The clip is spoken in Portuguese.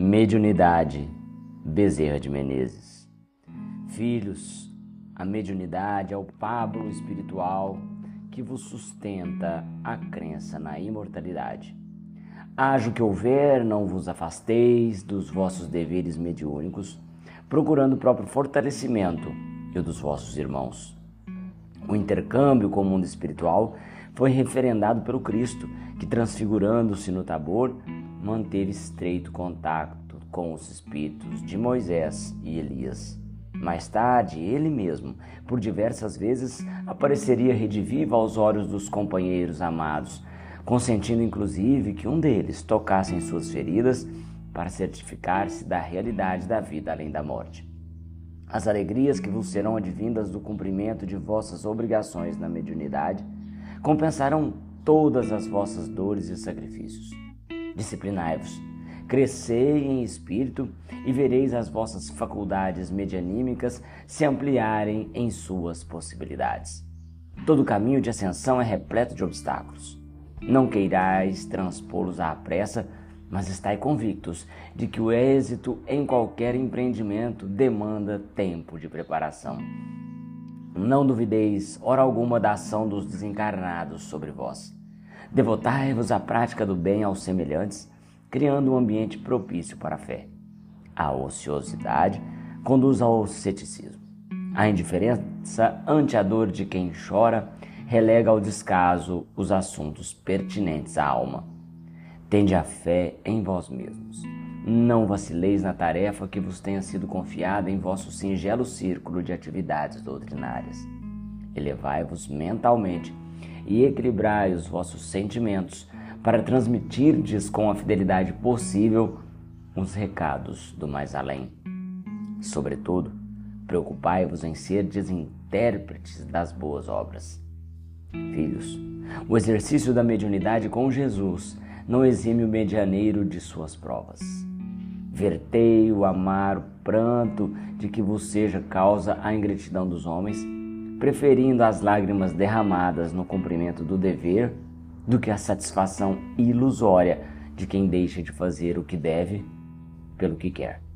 Mediunidade, Bezerra de Menezes. Filhos, a mediunidade é o pábulo espiritual que vos sustenta a crença na imortalidade. Haja o que houver, não vos afasteis dos vossos deveres mediúnicos, procurando o próprio fortalecimento e o dos vossos irmãos. O intercâmbio com o mundo espiritual foi referendado pelo Cristo, que transfigurando-se no Tabor, manteve estreito contato com os espíritos de Moisés e Elias. Mais tarde, ele mesmo, por diversas vezes, apareceria redivivo aos olhos dos companheiros amados, consentindo inclusive que um deles tocasse em suas feridas para certificar-se da realidade da vida além da morte. As alegrias que vos serão advindas do cumprimento de vossas obrigações na mediunidade compensarão todas as vossas dores e sacrifícios. Disciplinai-vos, crescei em espírito e vereis as vossas faculdades medianímicas se ampliarem em suas possibilidades. Todo caminho de ascensão é repleto de obstáculos. Não queirais transpô-los à pressa, mas estai convictos de que o êxito em qualquer empreendimento demanda tempo de preparação. Não duvideis, hora alguma, da ação dos desencarnados sobre vós. Devotai-vos à prática do bem aos semelhantes, criando um ambiente propício para a fé. A ociosidade conduz ao ceticismo. A indiferença ante a dor de quem chora relega ao descaso os assuntos pertinentes à alma. Tende a fé em vós mesmos. Não vacileis na tarefa que vos tenha sido confiada em vosso singelo círculo de atividades doutrinárias. Elevai-vos mentalmente e equilibrai os vossos sentimentos para transmitirdes com a fidelidade possível os recados do mais além. Sobretudo, preocupai-vos em ser intérpretes das boas obras. Filhos, o exercício da mediunidade com Jesus não exime o medianeiro de suas provas. Vertei o amar, o pranto de que vos seja causa a ingratidão dos homens preferindo as lágrimas derramadas no cumprimento do dever do que a satisfação ilusória de quem deixa de fazer o que deve pelo que quer.